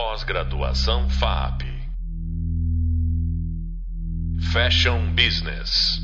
Pós-graduação FAP. Fashion Business.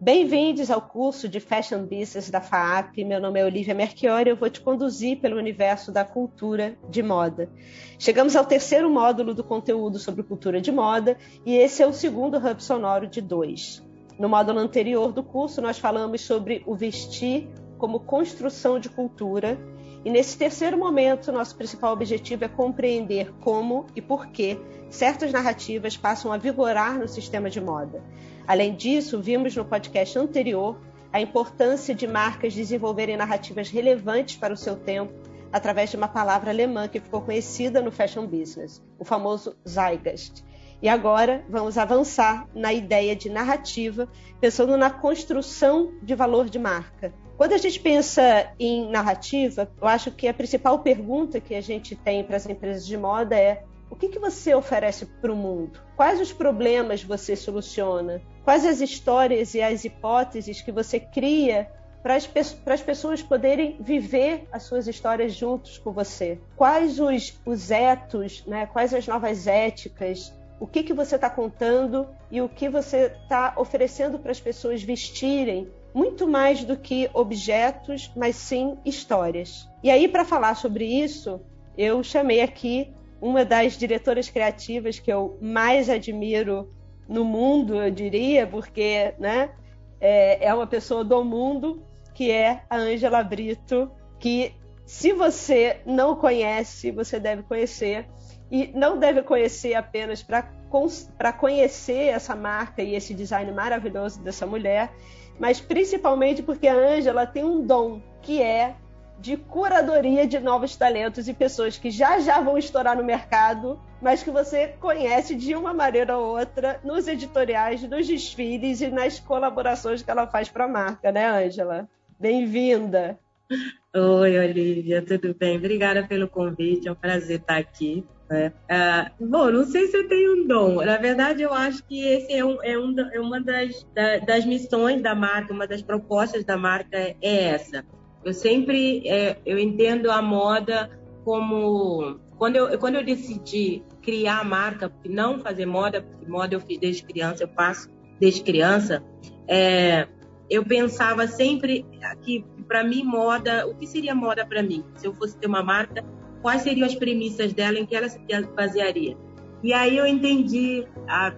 Bem-vindos ao curso de Fashion Business da FAAP. Meu nome é Olivia Merchiori e eu vou te conduzir pelo universo da cultura de moda. Chegamos ao terceiro módulo do conteúdo sobre cultura de moda e esse é o segundo hub sonoro de dois. No módulo anterior do curso, nós falamos sobre o vestir como construção de cultura e nesse terceiro momento, nosso principal objetivo é compreender como e por que certas narrativas passam a vigorar no sistema de moda. Além disso, vimos no podcast anterior a importância de marcas desenvolverem narrativas relevantes para o seu tempo através de uma palavra alemã que ficou conhecida no fashion business, o famoso Zeitgeist. E agora vamos avançar na ideia de narrativa, pensando na construção de valor de marca. Quando a gente pensa em narrativa, eu acho que a principal pergunta que a gente tem para as empresas de moda é o que, que você oferece para o mundo? Quais os problemas você soluciona? Quais as histórias e as hipóteses que você cria para as, pessoas poderem viver as suas histórias juntos com você? Quais os, os etos, né? quais as novas éticas? O que, que você está contando e o que você está oferecendo para as pessoas vestirem muito mais do que objetos, mas sim histórias. E aí, para falar sobre isso, eu chamei aqui uma das diretoras criativas que eu mais admiro no mundo, eu diria, porque né, é, é uma pessoa do mundo, que é a Angela Brito, que se você não conhece, você deve conhecer. E não deve conhecer apenas para conhecer essa marca e esse design maravilhoso dessa mulher, mas principalmente porque a Ângela tem um dom que é de curadoria de novos talentos e pessoas que já já vão estourar no mercado, mas que você conhece de uma maneira ou outra nos editoriais, nos desfiles e nas colaborações que ela faz para a marca, né, Ângela? Bem-vinda. Oi, Olivia, tudo bem? Obrigada pelo convite, é um prazer estar aqui. Né? Bom, não sei se eu tenho um dom. Na verdade, eu acho que esse é, um, é, um, é uma das, da, das missões da marca, uma das propostas da marca é essa. Eu sempre é, eu entendo a moda como quando eu quando eu decidi criar a marca, não fazer moda, porque moda eu fiz desde criança, eu faço desde criança. É, eu pensava sempre que para mim moda, o que seria moda para mim? Se eu fosse ter uma marca, quais seriam as premissas dela, em que ela se basearia. E aí eu entendi há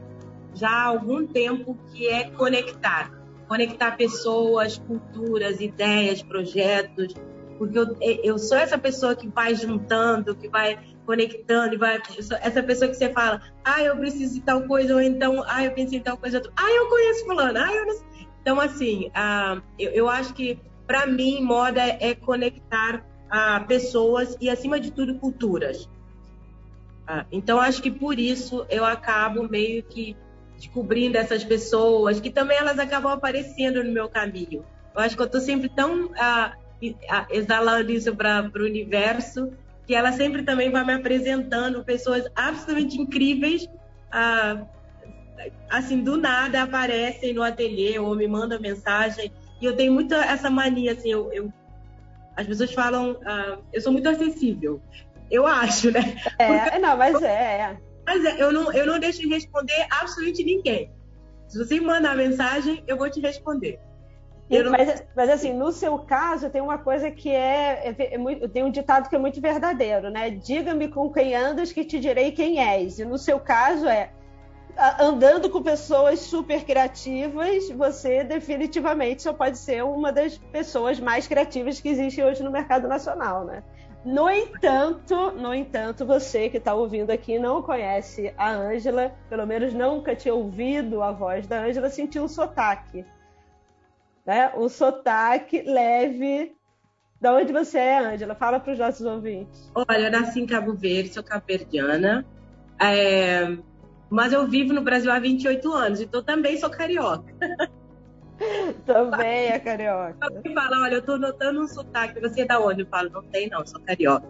já há algum tempo que é conectar, conectar pessoas, culturas, ideias, projetos, porque eu, eu sou essa pessoa que vai juntando, que vai conectando, e vai, essa pessoa que você fala, ah, eu preciso de tal coisa, ou então, ah, eu pensei em tal coisa, ah, eu conheço fulano, ah, eu não. Então, assim, ah, eu, eu acho que, para mim, moda é conectar a pessoas e, acima de tudo, culturas. Ah, então, acho que por isso eu acabo meio que descobrindo essas pessoas, que também elas acabam aparecendo no meu caminho. Eu acho que eu estou sempre tão ah, ah, exalando isso para o universo, que ela sempre também vai me apresentando pessoas absolutamente incríveis, assim, do nada aparecem no ateliê ou me mandam mensagem. E eu tenho muito essa mania, assim, eu, eu as pessoas falam, uh, eu sou muito acessível. Eu acho, né? É, Porque, não, mas é, é. Mas é, eu não, eu não deixo de responder absolutamente ninguém. Se você me mandar mensagem, eu vou te responder. Não... Mas, mas, assim, no seu caso, tem uma coisa que é, é, é muito, tem um ditado que é muito verdadeiro, né? Diga-me com quem andas que te direi quem és. E no seu caso é andando com pessoas super criativas, você definitivamente só pode ser uma das pessoas mais criativas que existem hoje no mercado nacional, né? No entanto, no entanto, você que está ouvindo aqui não conhece a Ângela, pelo menos nunca tinha ouvido a voz da Ângela, sentiu um sotaque. Né? Um sotaque leve. Da onde você é, Ângela? Fala para os nossos ouvintes. Olha, eu nasci em Cabo Verde, sou caperdiana. É, mas eu vivo no Brasil há 28 anos, então também sou carioca. também é carioca. Alguém fala, olha, eu tô notando um sotaque, você é da onde? Eu falo, não tem não, sou carioca.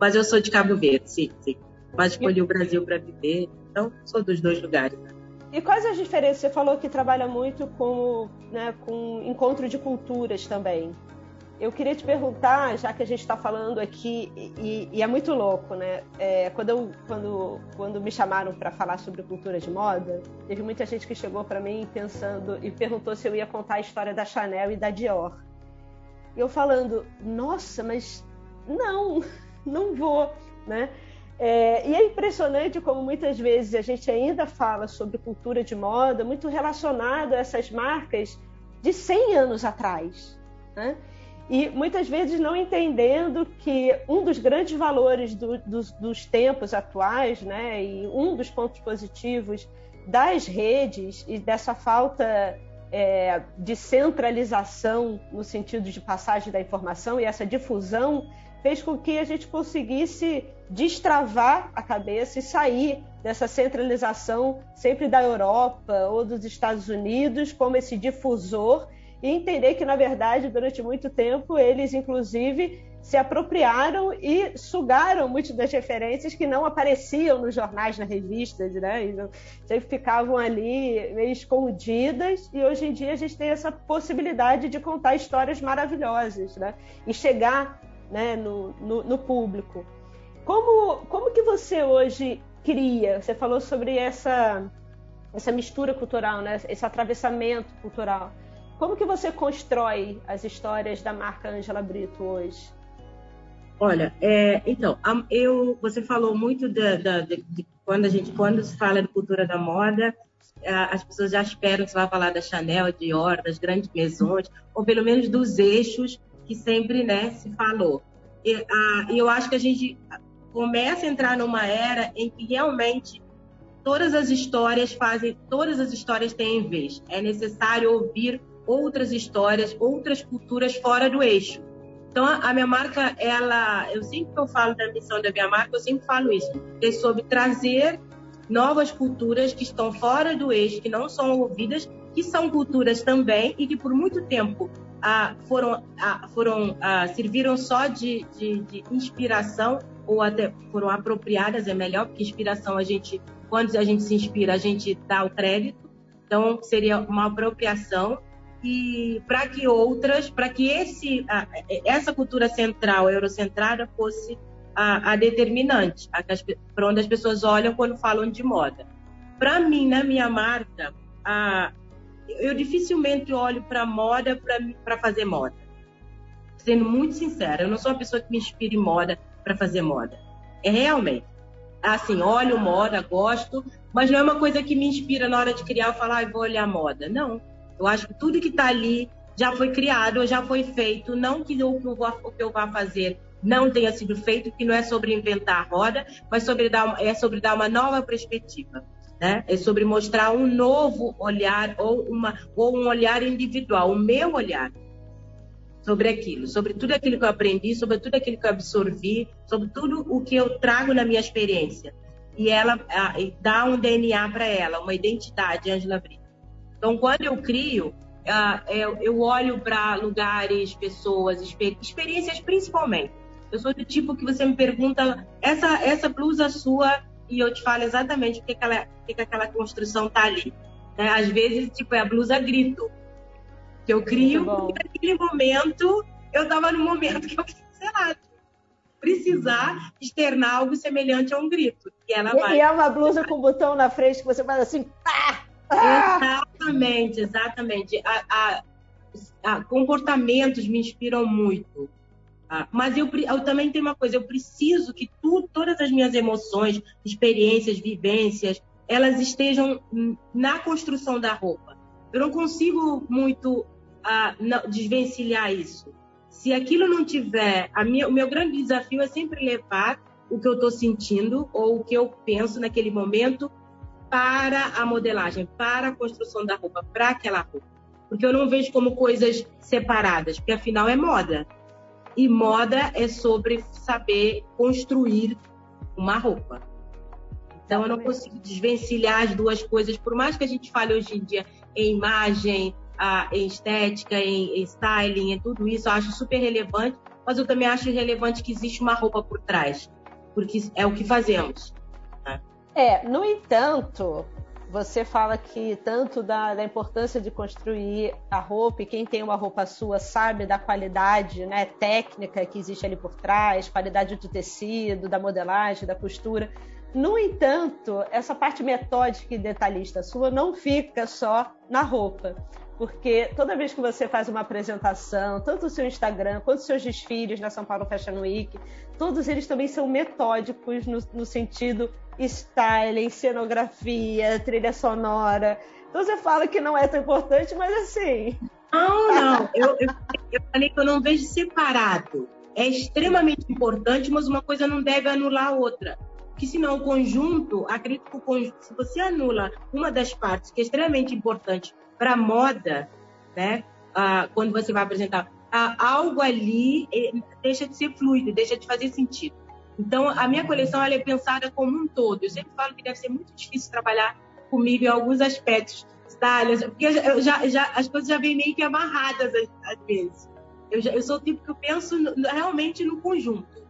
Mas eu sou de Cabo Verde, sim, sim. Mas escolhi o Brasil para viver, então sou dos dois lugares. E quais as diferenças? Você falou que trabalha muito com, né, com encontro de culturas também. Eu queria te perguntar, já que a gente está falando aqui, e, e, é muito louco, né? É, quando, eu, quando, quando me chamaram para falar sobre cultura de moda, teve muita gente que chegou para mim pensando e perguntou se eu ia contar a história da Chanel e da Dior. E eu falando, nossa, mas não, não vou, né? É, e é impressionante como muitas vezes a gente ainda fala sobre cultura de moda muito relacionado a essas marcas de 100 anos atrás. Né? E muitas vezes não entendendo que um dos grandes valores do, dos, dos tempos atuais, né, e um dos pontos positivos das redes e dessa falta é, de centralização no sentido de passagem da informação e essa difusão fez com que a gente conseguisse destravar a cabeça e sair dessa centralização sempre da Europa ou dos Estados Unidos como esse difusor e entender que, na verdade, durante muito tempo, eles, inclusive, se apropriaram e sugaram muitas das referências que não apareciam nos jornais, nas revistas, né? E sempre ficavam ali meio escondidas. E hoje em dia a gente tem essa possibilidade de contar histórias maravilhosas, né? E chegar né, no, no, no público. Como, como que você hoje cria? Você falou sobre essa, essa mistura cultural, né? esse atravessamento cultural. Como que você constrói as histórias da marca Angela Brito hoje? Olha, é, então, eu, você falou muito de, de, de, quando a gente quando se fala de cultura da moda, as pessoas já esperam que você vai falar da Chanel, Dior, das grandes maisons, ou pelo menos dos eixos que sempre né, se falou. E a, eu acho que a gente começa a entrar numa era em que realmente todas as histórias fazem, todas as histórias têm vez. É necessário ouvir outras histórias, outras culturas fora do eixo. Então, a minha marca, ela, eu sempre que eu falo da missão da minha marca, eu sempre falo isso, é sobre trazer novas culturas que estão fora do eixo, que não são ouvidas, que são culturas também e que por muito tempo ah, foram, ah, foram ah, serviram só de, de, de, inspiração ou até foram apropriadas é melhor porque inspiração a gente quando a gente se inspira a gente dá o crédito então seria uma apropriação e para que outras para que esse essa cultura central eurocentrada fosse a, a determinante para onde as pessoas olham quando falam de moda para mim na minha marca a, eu dificilmente olho para moda para fazer moda. Sendo muito sincera, eu não sou uma pessoa que me inspira em moda para fazer moda. É realmente. Assim, olho moda, gosto, mas não é uma coisa que me inspira na hora de criar, eu falar, ah, vou olhar moda. Não. Eu acho que tudo que está ali já foi criado, já foi feito, não que o que eu vá fazer não tenha sido feito, que não é sobre inventar a roda, mas sobre dar, é sobre dar uma nova perspectiva. Né? É sobre mostrar um novo olhar ou, uma, ou um olhar individual, o meu olhar sobre aquilo, sobre tudo aquilo que eu aprendi, sobre tudo aquilo que eu absorvi, sobre tudo o que eu trago na minha experiência. E ela a, dá um DNA para ela, uma identidade, Angela Brito. Então, quando eu crio, a, eu, eu, olho para lugares, pessoas, exper, experiências principalmente. Eu sou do tipo que você me pergunta, essa, essa blusa sua e eu te falo exatamente o que, aquela, que, que aquela construção tá ali. Né? Às vezes, tipo, é a blusa grito. Que eu crio, porque naquele momento, eu estava no momento que eu, sei lá, precisar externar algo semelhante a um grito. E ela e, vai. E é uma blusa com botão na frente que você faz assim, pá! Exatamente, exatamente. A, a, a, comportamentos me inspiram muito. Ah, mas eu, eu, também tenho uma coisa, eu preciso que tu, todas as minhas emoções, experiências, vivências, elas estejam na construção da roupa. Eu não consigo muito ah, não, desvencilhar isso. Se aquilo não tiver, minha, o meu grande desafio é sempre levar o que eu estou sentindo ou o que eu penso naquele momento para a modelagem, para a construção da roupa, para aquela roupa. Porque eu não vejo como coisas separadas, porque afinal é moda. E moda é sobre saber construir uma roupa. Então eu não consigo desvencilhar as duas coisas, por mais que a gente fale hoje em dia em imagem, em estética, em, styling, em tudo isso, eu acho super relevante, mas eu também acho relevante que existe uma roupa por trás, porque é o que fazemos. Né? É, no entanto, você fala que tanto da, da, importância de construir a roupa, e quem tem uma roupa sua sabe da qualidade né, técnica que existe ali por trás, qualidade do tecido, da modelagem, da costura. No entanto, essa parte metódica e detalhista sua não fica só na roupa porque toda vez que você faz uma apresentação, tanto o seu Instagram quanto os seus desfiles na São Paulo Fashion Week, todos eles também são metódicos no, no sentido styling, cenografia, trilha sonora. Então você fala que não é tão importante, mas assim. Não, não. Eu, eu, eu falei que eu não vejo separado. É extremamente importante, mas uma coisa não deve anular a outra. Porque senão o conjunto, acredito que o conjunto, se você anula uma das partes que é extremamente importante para moda, né? Ah, quando você vai apresentar ah, algo ali eh, deixa de ser fluido, deixa de fazer sentido. Então, a minha coleção ela é pensada como um todo. Eu sempre falo que deve ser muito difícil trabalhar comigo em alguns aspectos, detalhes, porque já, já, as coisas já vêm meio que amarradas às, às vezes. Eu, já, eu sou o tipo que eu penso no, realmente no conjunto,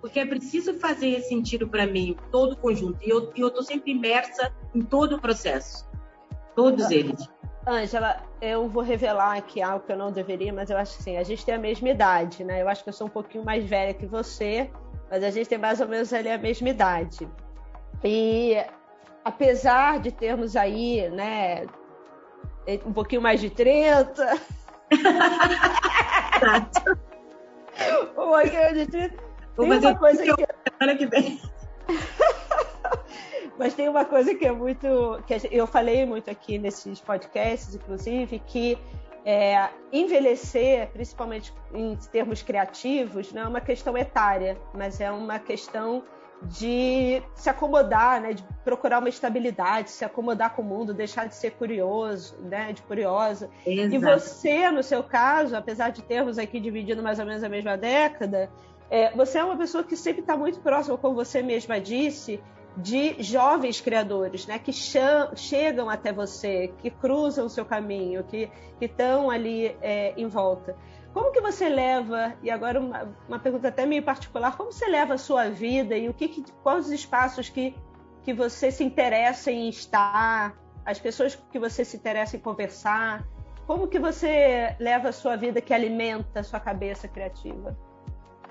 porque é preciso fazer sentido para mim todo o conjunto. E eu estou sempre imersa em todo o processo, todos eles. Ângela, eu vou revelar aqui algo que eu não deveria, mas eu acho que sim, a gente tem a mesma idade, né? Eu acho que eu sou um pouquinho mais velha que você, mas a gente tem mais ou menos ali a mesma idade. E apesar de termos aí, né, um pouquinho mais de 30. um pouquinho de 30. Vou tem uma coisa que. Semana que vem. Mas tem uma coisa que é muito. que eu falei muito aqui nesses podcasts, inclusive, que é, envelhecer, principalmente em termos criativos, não é uma questão etária, mas é uma questão de se acomodar, né, de procurar uma estabilidade, se acomodar com o mundo, deixar de ser curioso, né, de curiosa. Exato. E você, no seu caso, apesar de termos aqui dividido mais ou menos a mesma década, é, você é uma pessoa que sempre está muito próxima, como você mesma disse, de jovens criadores, né, que chegam até você, que cruzam o seu caminho, que estão ali é, em volta. Como que você leva, e agora uma, uma, pergunta até meio particular, como você leva a sua vida e o que, que quais os espaços que, que você se interessa em estar, as pessoas que você se interessa em conversar, como que você leva a sua vida que alimenta a sua cabeça criativa?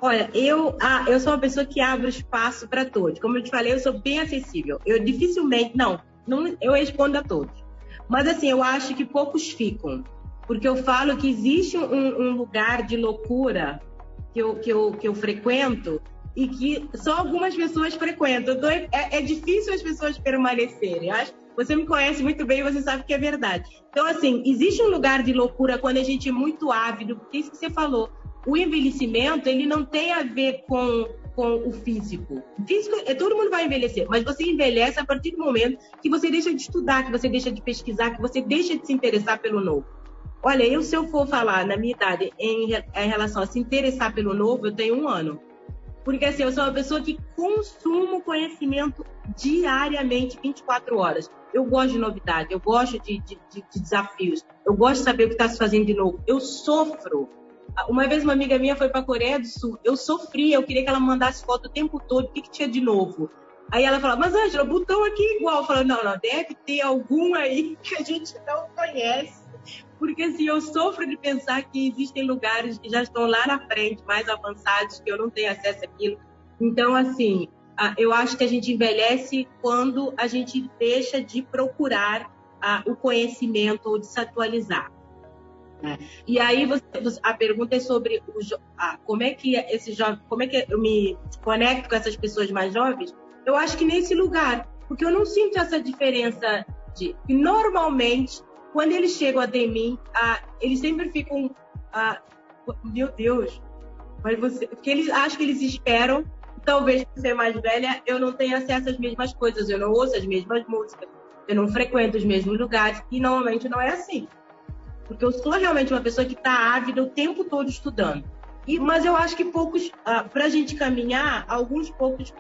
Olha, eu, ah, eu sou uma pessoa que abre espaço para todos. Como eu te falei, eu sou bem acessível. Eu dificilmente, não, não, eu respondo a todos. Mas assim, eu acho que poucos ficam. Porque eu falo que existe um, um lugar de loucura que eu, que, eu, que eu frequento e que só algumas pessoas frequentam. Então, é, é, difícil as pessoas permanecerem. Acho, você me conhece muito bem você sabe que é verdade. Então, assim, existe um lugar de loucura quando a gente é muito ávido, porque isso que você falou o envelhecimento ele não tem a ver com, com o físico. Físico, é, todo mundo vai envelhecer, mas você envelhece a partir do momento que você deixa de estudar, que você deixa de pesquisar, que você deixa de se interessar pelo novo. Olha, eu se eu for falar na minha idade em, em relação a se interessar pelo novo, eu tenho um ano. Porque assim, eu sou uma pessoa que consumo conhecimento diariamente, 24 horas. Eu gosto de novidade, eu gosto de, de, de, de desafios, eu gosto de saber o que está se fazendo de novo. Eu sofro uma vez uma amiga minha foi para a Coreia do Sul. Eu sofria, eu queria que ela mandasse foto o tempo todo. O que, que tinha de novo? Aí ela falava, mas Ângela, o botão aqui é igual. Eu falava, não, não, deve ter algum aí que a gente não conhece. Porque assim, eu sofro de pensar que existem lugares que já estão lá na frente, mais avançados, que eu não tenho acesso àquilo. Então, assim, eu acho que a gente envelhece quando a gente deixa de procurar o conhecimento ou de se atualizar. É. E aí você, a pergunta é sobre o, ah, como é que esse jovem, como é que eu me conecto com essas pessoas mais jovens? Eu acho que nesse lugar, porque eu não sinto essa diferença de normalmente quando eles chegam até mim, ah, eles sempre ficam, ah, meu Deus, mas você, porque eles acham que eles esperam, talvez por ser mais velha, eu não tenha acesso às mesmas coisas, eu não ouço as mesmas músicas, eu não frequento os mesmos lugares e normalmente não é assim porque eu sou realmente uma pessoa que está ávida o tempo todo estudando. E, mas eu acho que poucos, ah, para a gente caminhar, alguns poucos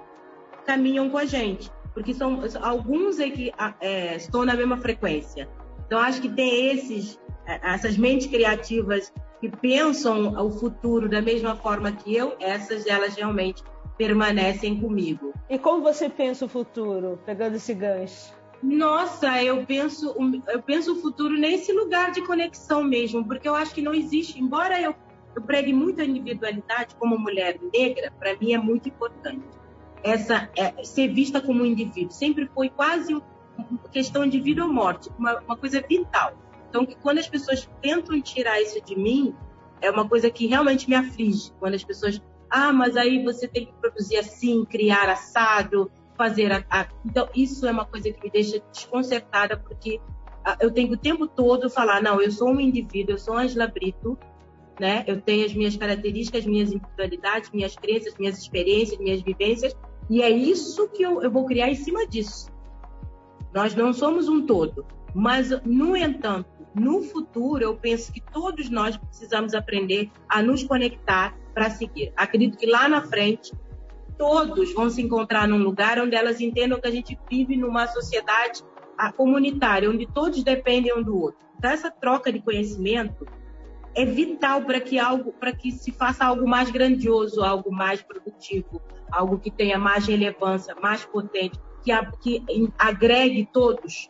caminham com a gente, porque são alguns é que ah, é, estão na mesma frequência. Então acho que tem esses, é, essas mentes criativas que pensam o futuro da mesma forma que eu, essas elas realmente permanecem comigo. E como você pensa o futuro, pegando esse gancho? Nossa, eu penso, eu penso o futuro nesse lugar de conexão mesmo, porque eu acho que não existe, embora eu, eu pregue muito a individualidade como mulher negra, para mim é muito importante. Essa é, ser vista como um indivíduo sempre foi quase uma questão de vida ou morte, uma, uma coisa vital. Então, que quando as pessoas tentam tirar isso de mim, é uma coisa que realmente me aflige. Quando as pessoas, ah, mas aí você tem que produzir assim, criar assado, fazer a, a... Então, isso é uma coisa que me deixa desconcertada, porque ah, eu tenho o tempo todo falar, não, eu sou um indivíduo, eu sou Angela Brito, né? Eu tenho as minhas características, minhas individualidades, minhas crenças, minhas experiências, minhas vivências, e é isso que eu, eu vou criar em cima disso. Nós não somos um todo, mas, no entanto, no futuro, eu penso que todos nós precisamos aprender a nos conectar para seguir. Acredito que lá na frente todos vão se encontrar num lugar onde elas entendam que a gente vive numa sociedade comunitária, onde todos dependem um do outro. Então, essa troca de conhecimento é vital para que algo, para que se faça algo mais grandioso, algo mais produtivo, algo que tenha mais relevância, mais potente, que, que agregue todos,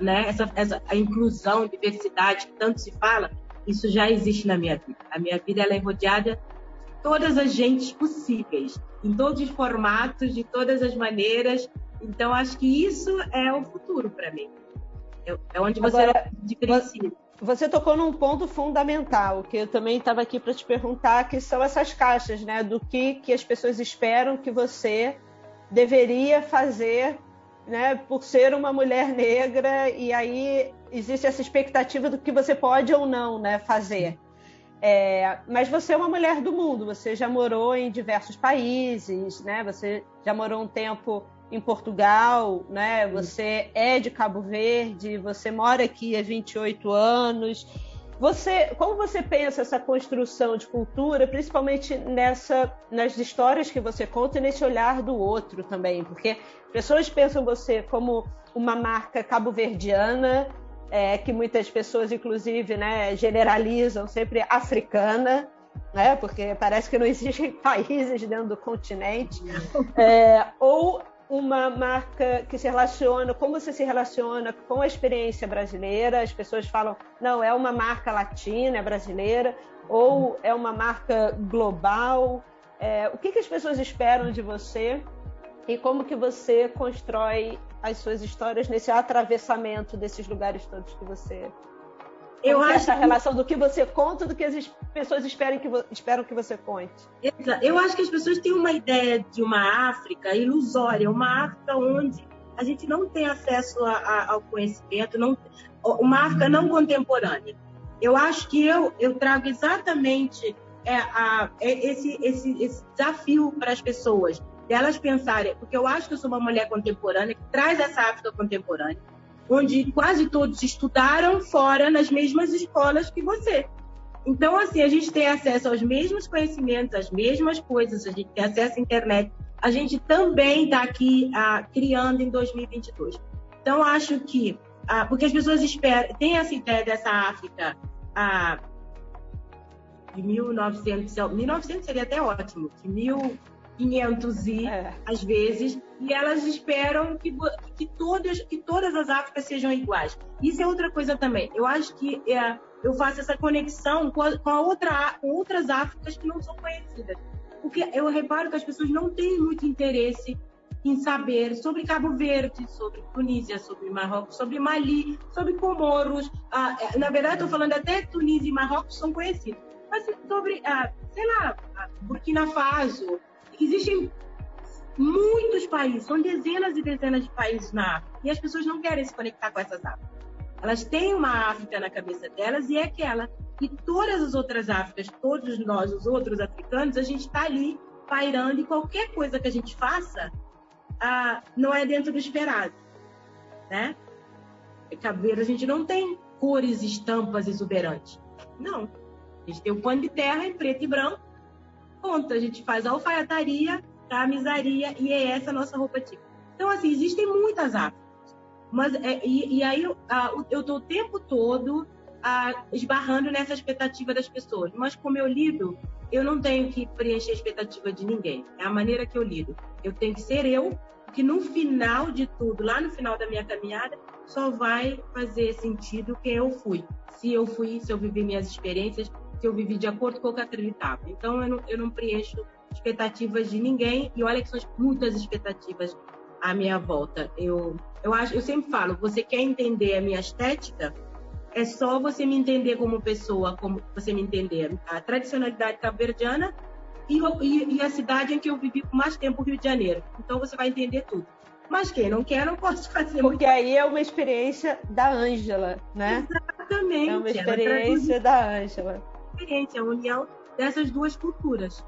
né? Essa, essa a inclusão, diversidade que tanto se fala, isso já existe na minha vida. A minha vida ela é rodeada todas as gentes possíveis, em todos os formatos, de todas as maneiras. Então, acho que isso é o futuro para mim. É, onde você Agora, diferencia. Você tocou num ponto fundamental, que eu também estava aqui para te perguntar, que são essas caixas, né? Do que, que as pessoas esperam que você deveria fazer, né? Por ser uma mulher negra, e aí existe essa expectativa do que você pode ou não né, fazer. É, mas você é uma mulher do mundo, você já morou em diversos países, né? Você já morou um tempo em Portugal, né? Você é de Cabo Verde, você mora aqui há 28 anos. Você, como você pensa essa construção de cultura, principalmente nessa, nas histórias que você conta e nesse olhar do outro também? Porque pessoas pensam você como uma marca cabo-verdiana é, que muitas pessoas, inclusive, né, generalizam sempre africana, né, porque parece que não existem países dentro do continente, é, ou uma marca que se relaciona, como você se relaciona com a experiência brasileira, as pessoas falam, não, é uma marca latina, é brasileira, ou é uma marca global, é, o que, que as pessoas esperam de você e como que você constrói as suas histórias nesse atravessamento desses lugares todos que você eu acho essa relação do que você conta do que as pessoas esperam que, esperam que você conte. Eu acho que as pessoas têm uma ideia de uma África ilusória, uma África onde a gente não tem acesso a, a, ao conhecimento, não, uma África não contemporânea. Eu acho que eu, eu trago exatamente é, a, é esse, esse, esse desafio para as pessoas delas pensarem, porque eu acho que eu sou uma mulher contemporânea que traz essa África contemporânea, onde quase todos estudaram fora nas mesmas escolas que você. Então, assim, a gente tem acesso aos mesmos conhecimentos, às mesmas coisas, a gente tem acesso à internet. A gente também está aqui ah, criando em 2022. Então, acho que, ah, porque as pessoas esperam, tem essa ideia dessa África ah, de 1900, 1900 seria até ótimo, de mil 500 e, é. às vezes, e elas esperam que, que, todas, que todas as Áfricas sejam iguais. Isso é outra coisa também. Eu acho que é, eu faço essa conexão com, a, com, a outra, com outras Áfricas que não são conhecidas. Porque eu reparo que as pessoas não têm muito interesse em saber sobre Cabo Verde, sobre Tunísia, sobre Marrocos, sobre Mali, sobre Comoros. Ah, é, na verdade, estou falando até Tunísia e Marrocos são conhecidos. Mas sobre, ah, sei lá, Burkina Faso, Existem muitos países, são dezenas e dezenas de países na África, e as pessoas não querem se conectar com essas Áfricas. Elas têm uma África na cabeça delas e é aquela. E todas as outras Áfricas, todos nós, os outros africanos, a gente está ali pairando e qualquer coisa que a gente faça ah, não é dentro do esperado. Né? Cabeiro, a gente não tem cores, estampas exuberantes. Não. A gente tem o pano de terra em preto e branco ponto. A gente faz alfaiataria, camisaria e é essa a nossa roupa típica. Então, assim, existem muitas Áfricas. Mas, é, e, e, aí eu estou o tempo todo esbarrando nessa expectativa das pessoas. Mas como eu lido eu não tenho que preencher a expectativa de ninguém. É a maneira que eu lido. Eu tenho que ser eu, que no final de tudo, lá no final da minha caminhada, só vai fazer sentido quem eu fui. Se eu fui, se eu vivi minhas experiências, se eu vivi de acordo com o que acreditava. Então, eu não, eu não preencho expectativas de ninguém. E olha que são muitas expectativas à minha volta. Eu, eu, acho, eu sempre falo, você quer entender a minha estética? É só você me entender como pessoa, como você me entender a tradicionalidade caverdiana e, e, e, a cidade em que eu vivi por mais tempo, Rio de Janeiro. Então você vai entender tudo. Mas quem não quer, não posso fazer. Porque aí é uma experiência da Ângela, né? Exatamente. É uma experiência da Ângela. Experiência, a união dessas duas culturas.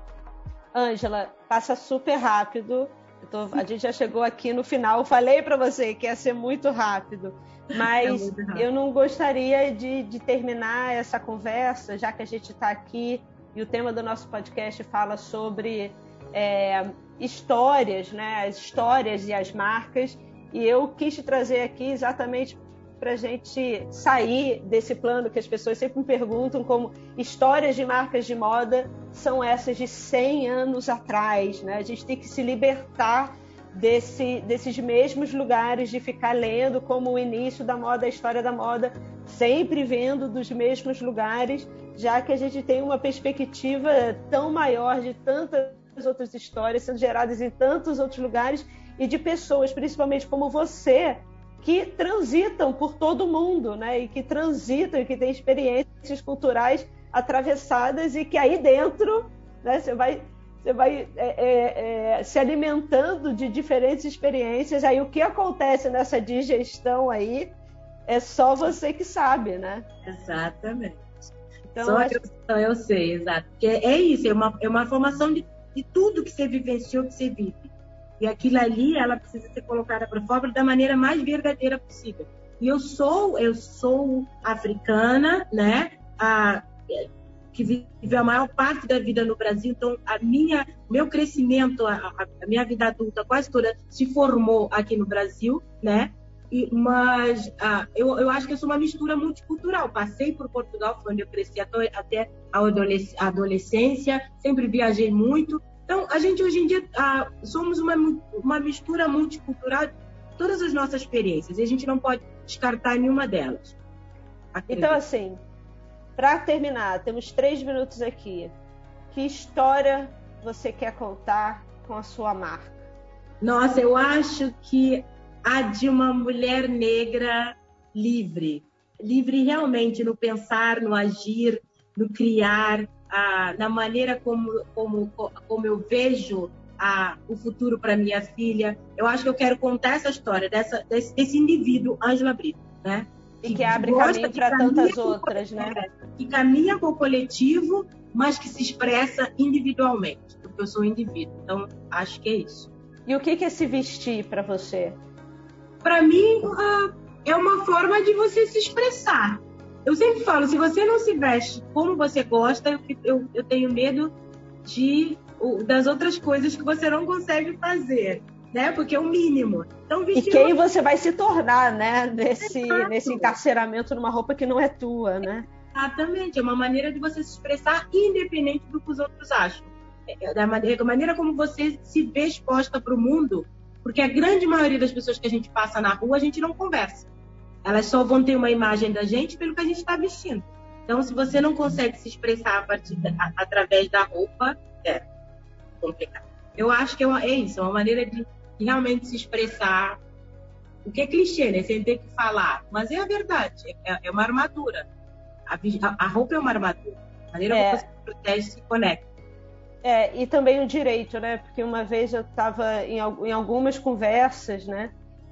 Ângela, passa super rápido. Tô, a gente já chegou aqui no final. Eu falei para você que ia ser muito rápido, mas é muito eu não gostaria de, de, terminar essa conversa, já que a gente está aqui e o tema do nosso podcast fala sobre é, histórias, né? As histórias e as marcas. E eu quis te trazer aqui exatamente para a gente sair desse plano que as pessoas sempre me perguntam como histórias de marcas de moda são essas de 100 anos atrás, né? A gente tem que se libertar desse, desses mesmos lugares de ficar lendo como o início da moda, a história da moda, sempre vendo dos mesmos lugares, já que a gente tem uma perspectiva tão maior de tantas outras histórias sendo geradas em tantos outros lugares e de pessoas, principalmente como você, que transitam por todo o mundo, né? E que transitam e que têm experiências culturais atravessadas e que aí dentro, né? Você vai você vai é, é, é, se alimentando de diferentes experiências. Aí o que acontece nessa digestão aí é só você que sabe, né? Exatamente. Então, só, acho... eu, eu sei, exato. Porque é isso, é uma, é uma formação de, de tudo que você vivenciou, que você vive. E aquilo ali, ela precisa ser colocada para fora da maneira mais verdadeira possível. E eu sou, eu sou africana, né? A, que vive a maior parte da vida no Brasil, então a minha, meu crescimento, a, a minha vida adulta quase toda se formou aqui no Brasil, né? E, mas ah, eu, eu acho que eu sou uma mistura multicultural. Passei por Portugal, foi onde eu cresci até, até a adolescência, sempre viajei muito, então, a gente hoje em dia ah, somos uma, uma mistura multicultural de todas as nossas experiências e a gente não pode descartar nenhuma delas. Acredito. Então, assim, para terminar, temos três minutos aqui. Que história você quer contar com a sua marca? Nossa, eu acho que a de uma mulher negra livre. Livre realmente no pensar, no agir, no criar, a, na maneira como, como, como eu vejo a, o futuro para minha filha. Eu acho que eu quero contar essa história dessa, desse, desse indivíduo, Ângela Brito, né? E que, que abre caminho para tantas outras, né? Que caminha com o coletivo, mas que se expressa individualmente, porque eu sou um indivíduo. Então, acho que é isso. E o que é se vestir para você? Para mim, é uma forma de você se expressar. Eu sempre falo, se você não se veste como você gosta, eu, eu, eu tenho medo de das outras coisas que você não consegue fazer, né? Porque é o mínimo. Então, e quem você vai se tornar, né? Nesse, nesse encarceramento numa roupa que não é tua, né? Exatamente. É uma maneira de você se expressar independente do que os outros acham. É, é da maneira, da maneira como você se vê exposta para o mundo, porque a grande maioria das pessoas que a gente passa na rua, a gente não conversa. Elas só vão ter uma imagem da gente pelo que a gente está vestindo. Então, se você não consegue se expressar a partir da, a, através da roupa, é complicado. Eu acho que é, uma, é isso, é uma maneira de, de, realmente se expressar. O que é clichê, né? Sem ter que falar. Mas é a verdade, é, é uma armadura. A, a, roupa é uma armadura. A maneira é. como você se protege se conecta. É, e também o direito, né? Porque uma vez eu estava em, em algumas conversas, né?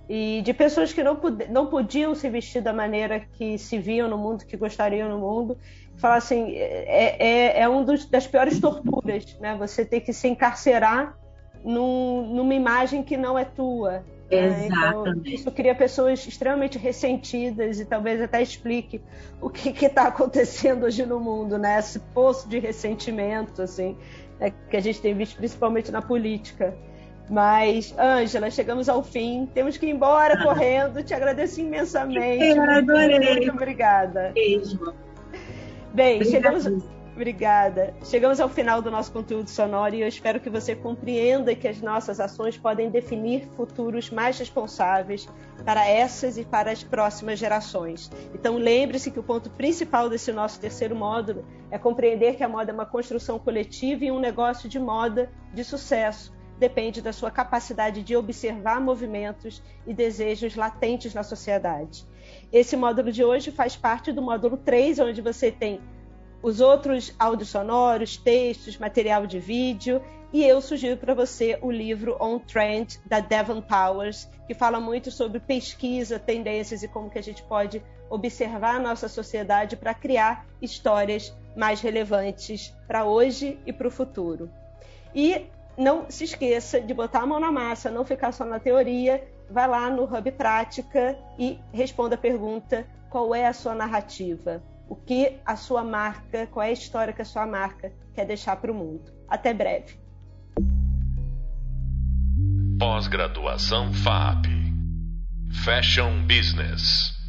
E de pessoas que não, não podiam se vestir da maneira que se viam no mundo, que gostariam no mundo. Falar assim, é, é, é um dos, das piores torturas, né? Você ter que se encarcerar num, numa imagem que não é tua. Né? Então, isso cria pessoas extremamente ressentidas e talvez até explique o que está acontecendo hoje no mundo, né? Esse poço de ressentimento, assim, né? que a gente tem visto principalmente na política. Mas, Ângela, chegamos ao fim. Temos que ir embora ah. correndo. Te agradeço imensamente. Eu adorei. Muito obrigada. Beijo. Bem, chegamos. Obrigada. Chegamos ao final do nosso conteúdo sonoro e eu espero que você compreenda que as nossas ações podem definir futuros mais responsáveis para essas e para as próximas gerações. Então lembre-se que o ponto principal desse nosso terceiro módulo é compreender que a moda é uma construção coletiva e um negócio de moda de sucesso depende da sua capacidade de observar movimentos e desejos latentes na sociedade. Esse módulo de hoje faz parte do módulo 3, onde você tem os outros áudios sonoros, textos, material de vídeo, e eu sugiro para você o livro On Trend da Devon Powers, que fala muito sobre pesquisa, tendências e como que a gente pode observar a nossa sociedade para criar histórias mais relevantes para hoje e para o futuro. E não se esqueça de botar a mão na massa, não ficar só na teoria. Vai lá no Hub Prática e responda a pergunta: qual é a sua narrativa? O que a sua marca, qual é a história que a sua marca quer deixar para o mundo? Até breve. Pós-graduação FAP Fashion Business